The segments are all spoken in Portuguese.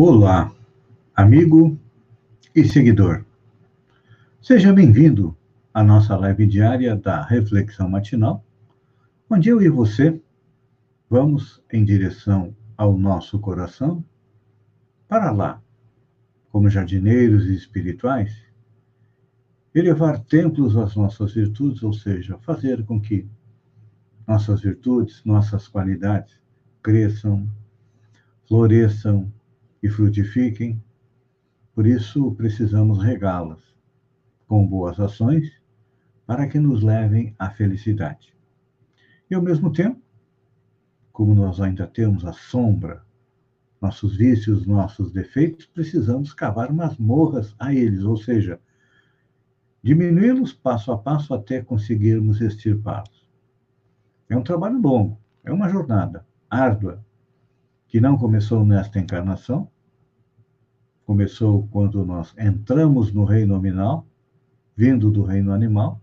Olá, amigo e seguidor. Seja bem-vindo à nossa live diária da Reflexão Matinal, onde eu e você vamos em direção ao nosso coração para lá, como jardineiros espirituais, elevar templos às nossas virtudes, ou seja, fazer com que nossas virtudes, nossas qualidades cresçam, floresçam, e frutifiquem. Por isso, precisamos regá-las com boas ações para que nos levem à felicidade. E, ao mesmo tempo, como nós ainda temos a sombra, nossos vícios, nossos defeitos, precisamos cavar masmorras a eles, ou seja, diminuí-los passo a passo até conseguirmos extirpá-los. É um trabalho longo, é uma jornada árdua, que não começou nesta encarnação, começou quando nós entramos no reino nominal, vindo do reino animal,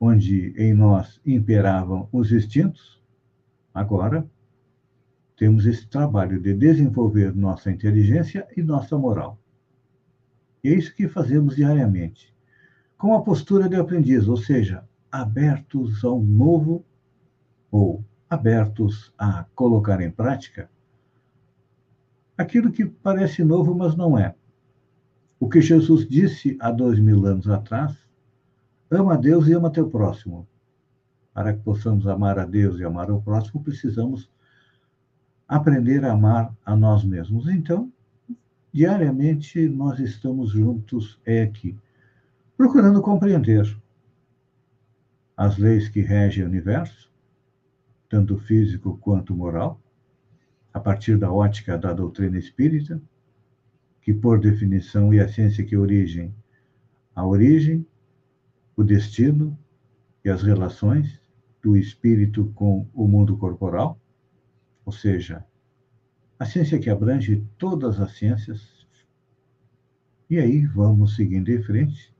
onde em nós imperavam os instintos. Agora, temos esse trabalho de desenvolver nossa inteligência e nossa moral. E é isso que fazemos diariamente, com a postura de aprendiz, ou seja, abertos ao novo ou abertos a colocar em prática aquilo que parece novo, mas não é. O que Jesus disse há dois mil anos atrás: ama a Deus e ama teu próximo. Para que possamos amar a Deus e amar o próximo, precisamos aprender a amar a nós mesmos. Então, diariamente nós estamos juntos é aqui, procurando compreender as leis que regem o universo, tanto físico quanto moral, a partir da ótica da doutrina espírita, que por definição é a ciência que origem a origem, o destino e as relações do espírito com o mundo corporal, ou seja, a ciência que abrange todas as ciências. E aí vamos seguindo em frente,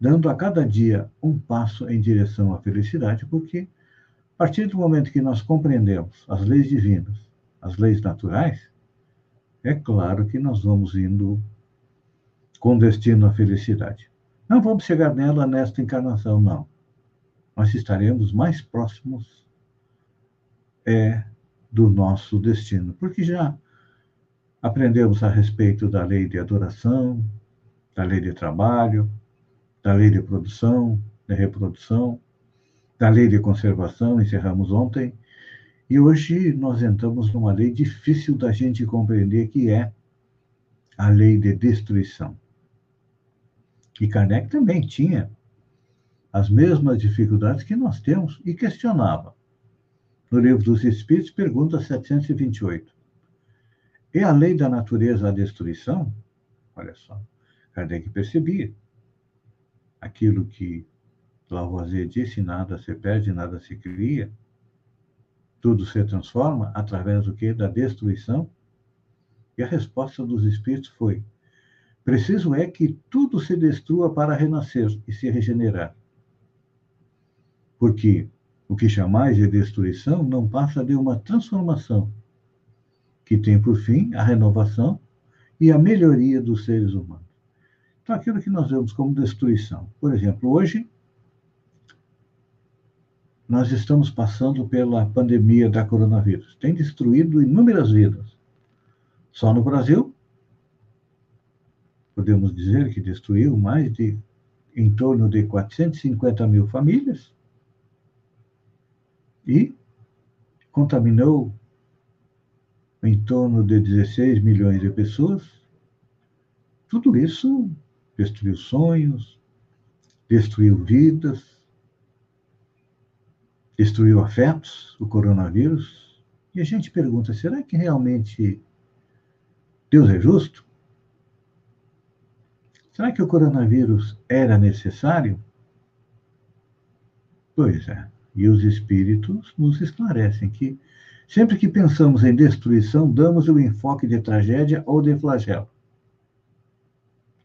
dando a cada dia um passo em direção à felicidade, porque a partir do momento que nós compreendemos as leis divinas, as leis naturais, é claro que nós vamos indo com destino à felicidade. Não vamos chegar nela nesta encarnação, não. Nós estaremos mais próximos é, do nosso destino, porque já aprendemos a respeito da lei de adoração, da lei de trabalho, da lei de produção, de reprodução, da lei de conservação, encerramos ontem, e hoje nós entramos numa lei difícil da gente compreender, que é a lei de destruição. E Kardec também tinha as mesmas dificuldades que nós temos e questionava. No Livro dos Espíritos, pergunta 728. É a lei da natureza a destruição? Olha só, Kardec percebia aquilo que Lavoisier disse, nada se perde, nada se cria. Tudo se transforma através do que? Da destruição. E a resposta dos espíritos foi: preciso é que tudo se destrua para renascer e se regenerar. Porque o que chamais de destruição não passa de uma transformação, que tem por fim a renovação e a melhoria dos seres humanos. Então, aquilo que nós vemos como destruição. Por exemplo, hoje, nós estamos passando pela pandemia da coronavírus. Tem destruído inúmeras vidas. Só no Brasil, podemos dizer que destruiu mais de em torno de 450 mil famílias e contaminou em torno de 16 milhões de pessoas. Tudo isso destruiu sonhos, destruiu vidas, destruiu afetos, o coronavírus. E a gente pergunta: será que realmente Deus é justo? Será que o coronavírus era necessário? Pois é. E os espíritos nos esclarecem que sempre que pensamos em destruição, damos o enfoque de tragédia ou de flagelo.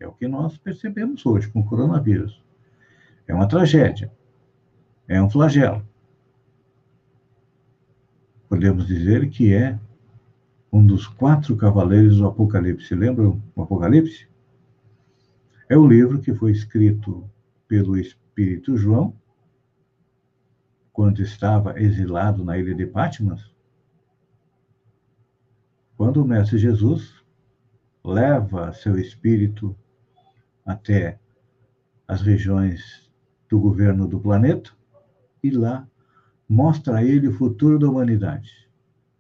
É o que nós percebemos hoje com o coronavírus. É uma tragédia. É um flagelo podemos dizer que é um dos quatro cavaleiros do Apocalipse. Lembram o Apocalipse? É o livro que foi escrito pelo Espírito João quando estava exilado na ilha de Patmos. Quando o Mestre Jesus leva seu espírito até as regiões do governo do planeta e lá mostra a ele o futuro da humanidade.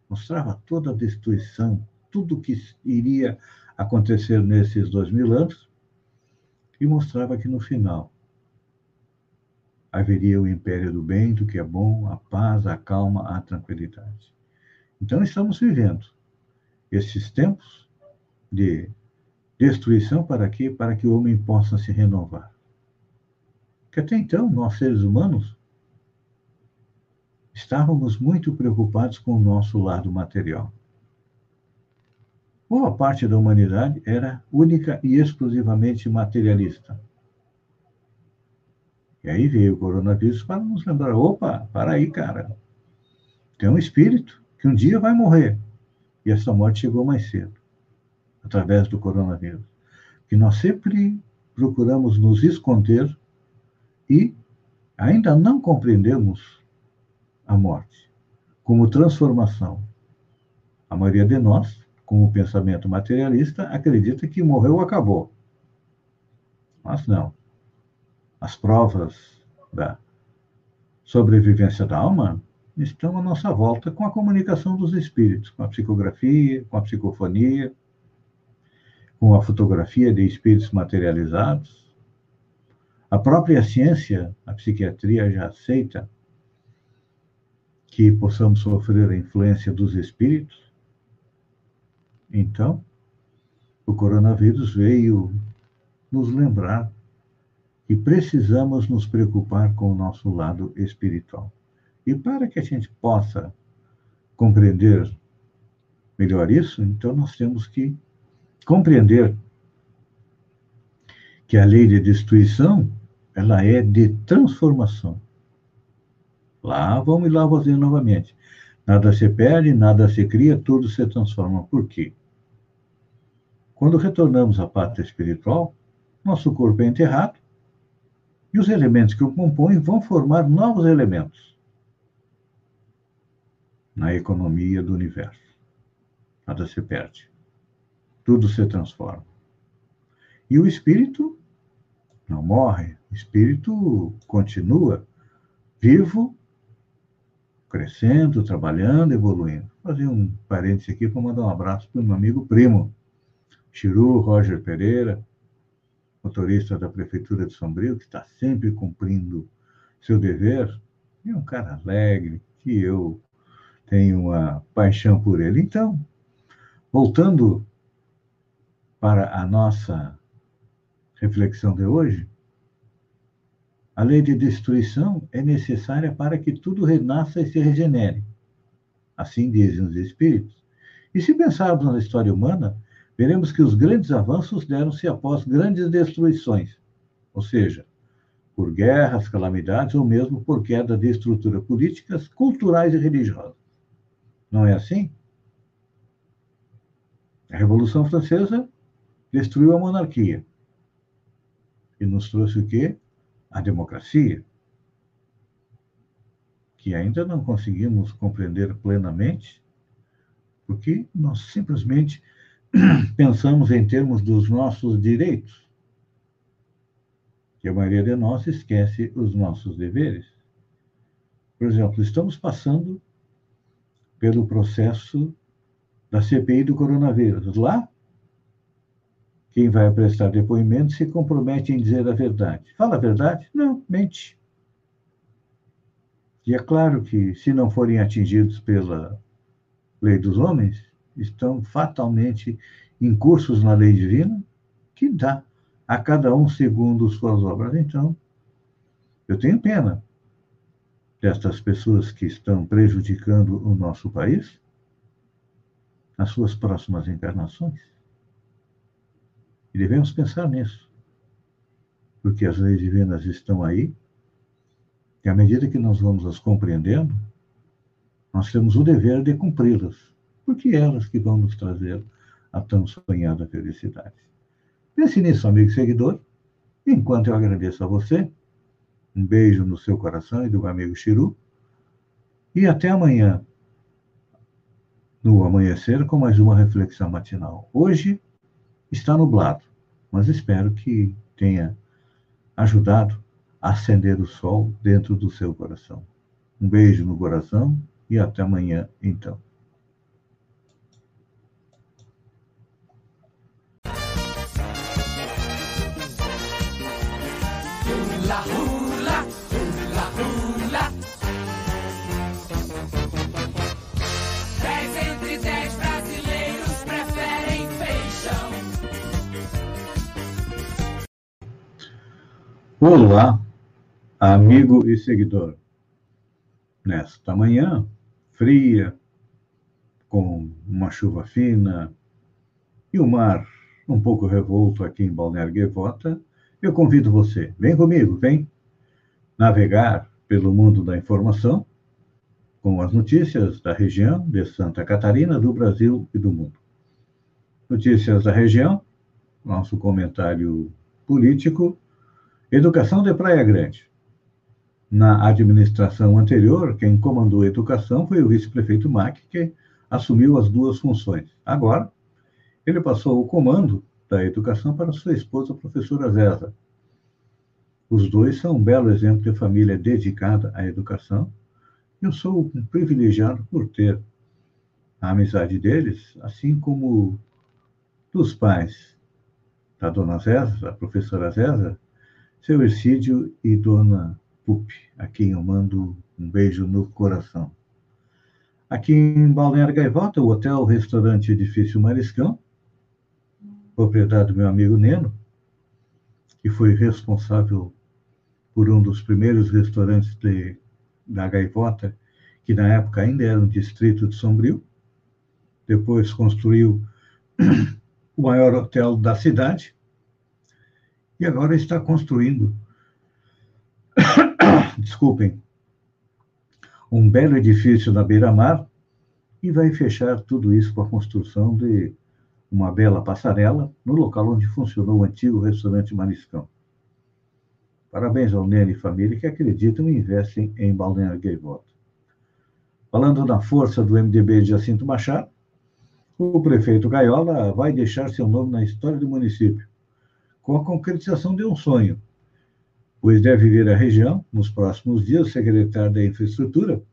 Mostrava toda a destruição, tudo que iria acontecer nesses dois mil anos e mostrava que no final haveria o império do bem, do que é bom, a paz, a calma, a tranquilidade. Então estamos vivendo esses tempos de destruição para quê? Para que o homem possa se renovar. Que até então, nós seres humanos, estávamos muito preocupados com o nosso lado material. Boa parte da humanidade era única e exclusivamente materialista. E aí veio o coronavírus para nos lembrar: opa, para aí, cara. Tem um espírito que um dia vai morrer. E essa morte chegou mais cedo, através do coronavírus. Que nós sempre procuramos nos esconder e ainda não compreendemos a morte como transformação. A maioria de nós, com o pensamento materialista, acredita que morreu acabou. Mas não. As provas da sobrevivência da alma estão à nossa volta com a comunicação dos espíritos, com a psicografia, com a psicofonia, com a fotografia de espíritos materializados. A própria ciência, a psiquiatria já aceita que possamos sofrer a influência dos espíritos. Então, o coronavírus veio nos lembrar que precisamos nos preocupar com o nosso lado espiritual. E para que a gente possa compreender melhor isso, então nós temos que compreender que a lei de destruição ela é de transformação. Lá vamos lá fazer novamente. Nada se perde, nada se cria, tudo se transforma. Por quê? Quando retornamos à pátria espiritual, nosso corpo é enterrado e os elementos que o compõem vão formar novos elementos na economia do universo. Nada se perde. Tudo se transforma. E o espírito não morre, o espírito continua vivo, crescendo, trabalhando, evoluindo. Vou fazer um parênteses aqui para mandar um abraço para o meu amigo primo, Chiru Roger Pereira, motorista da Prefeitura de Sombrio, que está sempre cumprindo seu dever, e é um cara alegre, que eu tenho uma paixão por ele. Então, voltando para a nossa reflexão de hoje, a lei de destruição é necessária para que tudo renasça e se regenere. Assim dizem os espíritos. E se pensarmos na história humana, veremos que os grandes avanços deram-se após grandes destruições, ou seja, por guerras, calamidades ou mesmo por queda de estruturas políticas, culturais e religiosas. Não é assim? A Revolução Francesa destruiu a monarquia e nos trouxe o quê? A democracia, que ainda não conseguimos compreender plenamente, porque nós simplesmente pensamos em termos dos nossos direitos, que a maioria de nós esquece os nossos deveres. Por exemplo, estamos passando pelo processo da CPI do coronavírus. Lá, quem vai prestar depoimento se compromete em dizer a verdade. Fala a verdade? Não, mente. E é claro que, se não forem atingidos pela lei dos homens, estão fatalmente incursos na lei divina, que dá a cada um segundo suas obras. Então, eu tenho pena destas pessoas que estão prejudicando o nosso país nas suas próximas encarnações. E devemos pensar nisso, porque as leis divinas estão aí, e à medida que nós vamos as compreendendo, nós temos o dever de cumpri-las. porque é elas que vão nos trazer a tão sonhada felicidade. Pense nisso, amigo seguidor. Enquanto eu agradeço a você, um beijo no seu coração e do meu amigo Chiru. E até amanhã, no amanhecer, com mais uma reflexão matinal. Hoje está nublado, mas espero que tenha ajudado a acender o sol dentro do seu coração. Um beijo no coração e até amanhã, então. Hula, Olá, amigo e seguidor. Nesta manhã fria, com uma chuva fina e o mar um pouco revolto aqui em Balneário Gaivota, eu convido você, vem comigo, vem navegar pelo mundo da informação com as notícias da região de Santa Catarina, do Brasil e do mundo. Notícias da região, nosso comentário político, educação de Praia Grande. Na administração anterior, quem comandou a educação foi o vice-prefeito Mac, que assumiu as duas funções. Agora, ele passou o comando da educação para sua esposa, a professora Zéza. Os dois são um belo exemplo de família dedicada à educação. Eu sou um privilegiado por ter a amizade deles, assim como dos pais da dona Zéza, a professora Zéza, seu Ercídio e dona Pup, a quem eu mando um beijo no coração. Aqui em Balneário Gaivota, o Hotel Restaurante Edifício Mariscão, propriedade do meu amigo Neno, que foi responsável por um dos primeiros restaurantes de, da Gaivota, que na época ainda era um distrito de Sombrio. Depois construiu o maior hotel da cidade e agora está construindo, desculpem, um belo edifício na beira-mar e vai fechar tudo isso com a construção de uma bela passarela no local onde funcionou o antigo restaurante Mariscão. Parabéns ao Nene e família que acreditam e investem em Balneário Gaivota. Falando na força do MDB de Jacinto Machado, o prefeito Gaiola vai deixar seu nome na história do município, com a concretização de um sonho, pois deve vir à região, nos próximos dias, o secretário da Infraestrutura,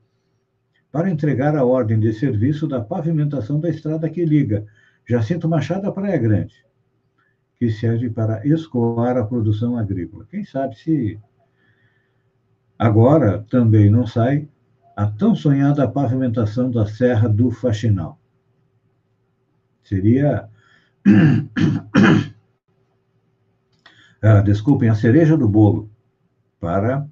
para entregar a ordem de serviço da pavimentação da estrada que liga Jacinto Machado à Praia Grande, que serve para escoar a produção agrícola. Quem sabe se agora também não sai a tão sonhada pavimentação da Serra do Faxinal. Seria. Ah, desculpem, a cereja do bolo para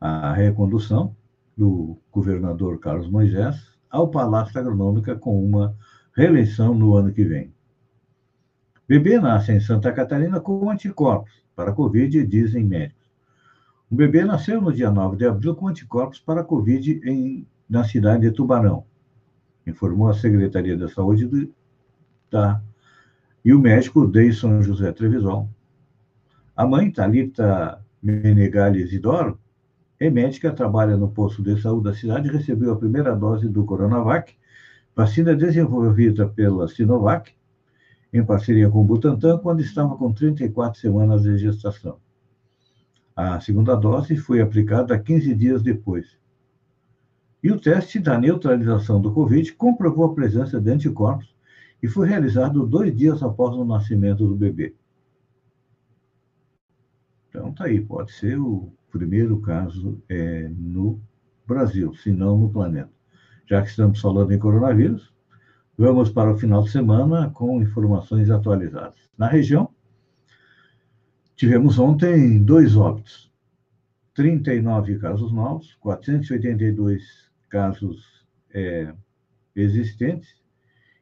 a recondução do governador Carlos Moisés ao Palácio Agronômica com uma reeleição no ano que vem. Bebê nasce em Santa Catarina com anticorpos para a Covid, dizem médicos. O bebê nasceu no dia 9 de abril com anticorpos para a Covid em, na cidade de Tubarão, informou a Secretaria da Saúde do, tá, e o médico Deison José Trevisol. A mãe, Talita Menegali Isidoro, é médica, trabalha no posto de saúde da cidade e recebeu a primeira dose do Coronavac vacina desenvolvida pela Sinovac, em parceria com o Butantan, quando estava com 34 semanas de gestação. A segunda dose foi aplicada 15 dias depois. E o teste da neutralização do Covid comprovou a presença de anticorpos e foi realizado dois dias após o nascimento do bebê. Então, tá aí, pode ser o primeiro caso é, no Brasil, se não no planeta já que estamos falando em coronavírus, vamos para o final de semana com informações atualizadas. Na região, tivemos ontem dois óbitos, 39 casos novos, 482 casos é, existentes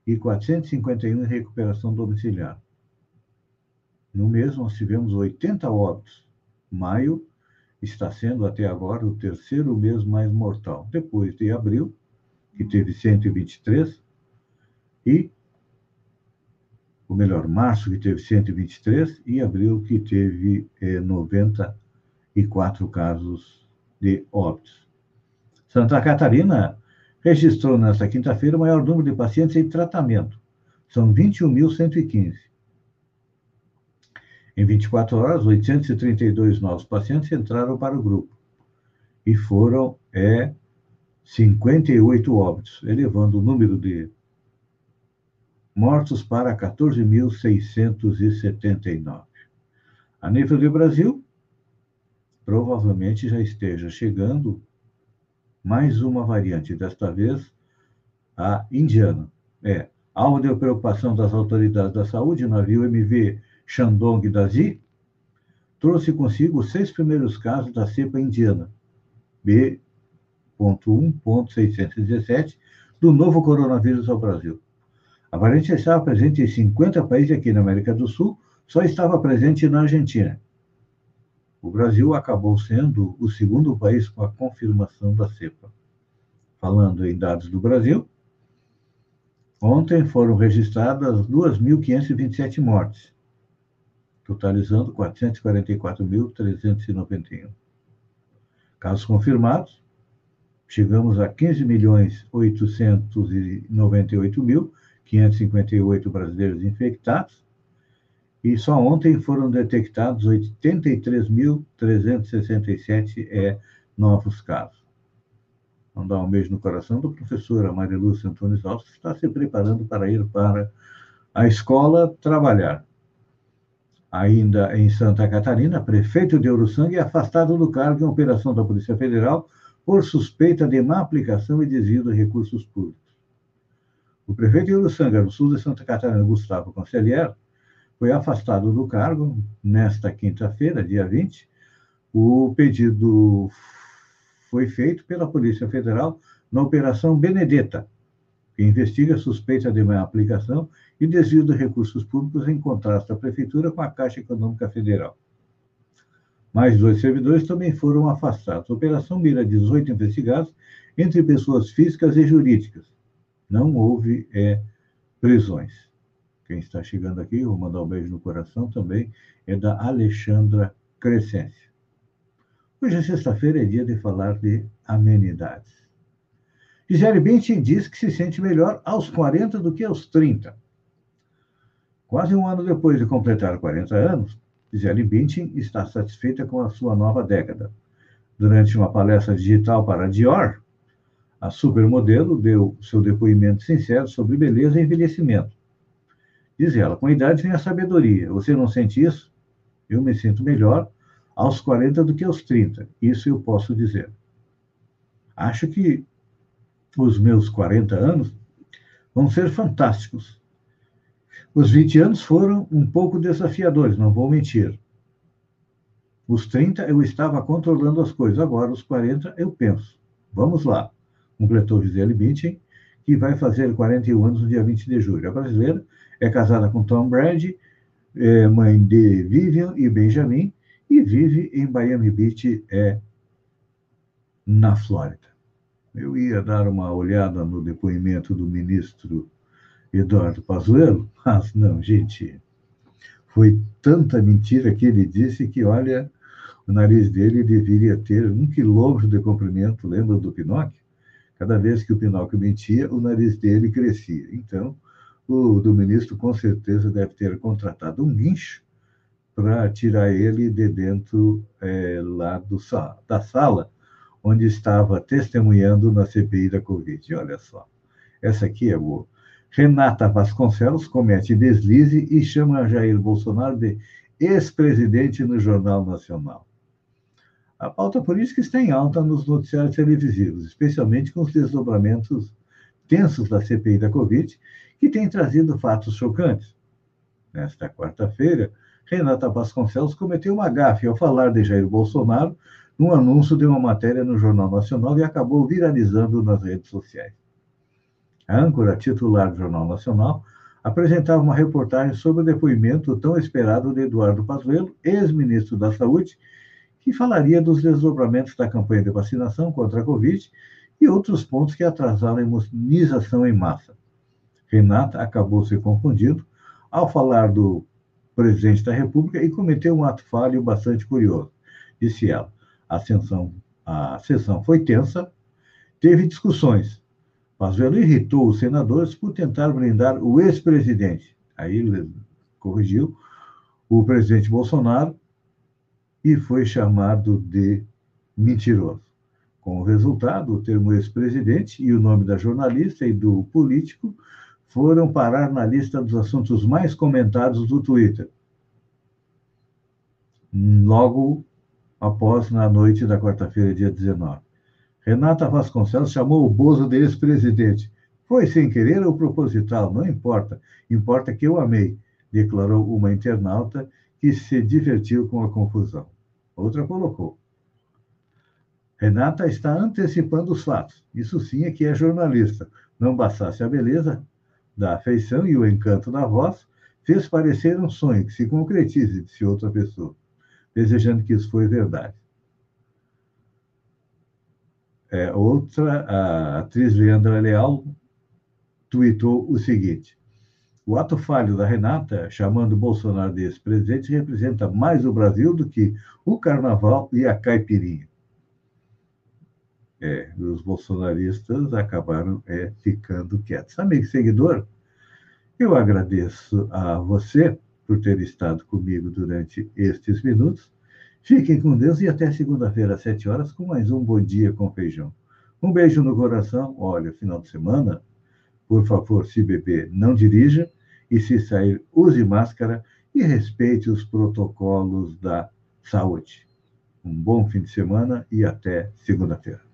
e 451 em recuperação domiciliar. No mês, nós tivemos 80 óbitos. Maio está sendo até agora o terceiro mês mais mortal. Depois de abril, que teve 123, E, ou melhor, março que teve 123 e abril que teve eh, 94 casos de óbitos. Santa Catarina registrou nesta quinta-feira o maior número de pacientes em tratamento. São 21.115. Em 24 horas, 832 novos pacientes entraram para o grupo e foram é, 58 óbitos, elevando o número de mortos para 14.679. A nível do Brasil, provavelmente já esteja chegando mais uma variante, desta vez a indiana. É, alvo de preocupação das autoridades da saúde, o navio MV Shandong Dazi trouxe consigo os seis primeiros casos da cepa indiana, B.1.617, do novo coronavírus ao Brasil. A variante estava presente em 50 países aqui na América do Sul, só estava presente na Argentina. O Brasil acabou sendo o segundo país com a confirmação da cepa. Falando em dados do Brasil, ontem foram registradas 2.527 mortes, totalizando 444.391. Casos confirmados, chegamos a 15.898.558 brasileiros infectados, e só ontem foram detectados 83.367 é, novos casos. Mandar um beijo no coração da professora Maria Lúcia Antunes Alves, que está se preparando para ir para a escola trabalhar. Ainda em Santa Catarina, prefeito de Uruçanga é afastado do cargo em operação da Polícia Federal por suspeita de má aplicação e desvio de recursos públicos. O prefeito de Uruçanga, no sul de Santa Catarina, Gustavo Conselheiro, foi afastado do cargo nesta quinta-feira, dia 20. O pedido foi feito pela Polícia Federal na Operação Benedetta, que investiga suspeita de má aplicação e desvio de recursos públicos em contraste da Prefeitura com a Caixa Econômica Federal. Mais dois servidores também foram afastados. A operação mira 18 investigados entre pessoas físicas e jurídicas. Não houve é, prisões quem está chegando aqui, vou mandar um beijo no coração também, é da Alexandra Crescência. Hoje é sexta-feira, é dia de falar de amenidades. Gisele Bündchen diz que se sente melhor aos 40 do que aos 30. Quase um ano depois de completar 40 anos, Gisele Bündchen está satisfeita com a sua nova década. Durante uma palestra digital para a Dior, a supermodelo deu seu depoimento sincero sobre beleza e envelhecimento Diz ela, com a idade vem a sabedoria. Você não sente isso? Eu me sinto melhor aos 40 do que aos 30. Isso eu posso dizer. Acho que os meus 40 anos vão ser fantásticos. Os 20 anos foram um pouco desafiadores, não vou mentir. Os 30 eu estava controlando as coisas, agora os 40 eu penso. Vamos lá, completou Gisele Bündchen, que vai fazer 41 anos no dia 20 de julho. A brasileira é casada com Tom Brady, é mãe de Vivian e Benjamin, e vive em Miami Beach, é, na Flórida. Eu ia dar uma olhada no depoimento do ministro Eduardo Pazuello, mas não, gente, foi tanta mentira que ele disse que, olha, o nariz dele deveria ter um quilômetro de comprimento, lembra do Pinóquio? Cada vez que o Pinóquio mentia, o nariz dele crescia. Então, o do ministro com certeza deve ter contratado um guincho para tirar ele de dentro é, lá do, da sala onde estava testemunhando na CPI da Covid. Olha só, essa aqui é boa. Renata Vasconcelos comete deslize e chama Jair Bolsonaro de ex-presidente no Jornal Nacional. A pauta política está em alta nos noticiários televisivos, especialmente com os desdobramentos tensos da CPI da Covid, que tem trazido fatos chocantes. Nesta quarta-feira, Renata Vasconcelos cometeu uma gafe ao falar de Jair Bolsonaro num anúncio de uma matéria no Jornal Nacional e acabou viralizando nas redes sociais. A âncora titular do Jornal Nacional apresentava uma reportagem sobre o depoimento tão esperado de Eduardo Pazuello, ex-ministro da Saúde, que falaria dos desdobramentos da campanha de vacinação contra a Covid e outros pontos que atrasaram a imunização em massa. Renata acabou se confundindo ao falar do presidente da República e cometeu um ato falho bastante curioso. Disse ela: a, sessão, a sessão foi tensa, teve discussões. Pazuello irritou os senadores por tentar blindar o ex-presidente. Aí ele corrigiu o presidente Bolsonaro e foi chamado de mentiroso. Com o resultado, o termo ex-presidente e o nome da jornalista e do político foram parar na lista dos assuntos mais comentados do Twitter. Logo após, na noite da quarta-feira, dia 19. Renata Vasconcelos chamou o Bozo de ex-presidente. Foi sem querer ou proposital, não importa. Importa que eu amei, declarou uma internauta que se divertiu com a confusão. Outra colocou. Renata está antecipando os fatos. Isso sim é que é jornalista. Não bastasse a beleza da afeição e o encanto da voz, fez parecer um sonho que se concretize, disse outra pessoa, desejando que isso foi verdade. É, outra, a atriz Leandra Leal, tweetou o seguinte: o ato falho da Renata, chamando Bolsonaro de ex-presidente, representa mais o Brasil do que o carnaval e a caipirinha. É, os bolsonaristas acabaram é, ficando quietos. Amigo seguidor, eu agradeço a você por ter estado comigo durante estes minutos. Fiquem com Deus e até segunda-feira, às sete horas, com mais um Bom Dia com Feijão. Um beijo no coração. Olha, final de semana, por favor, se beber, não dirija. E se sair, use máscara e respeite os protocolos da saúde. Um bom fim de semana e até segunda-feira.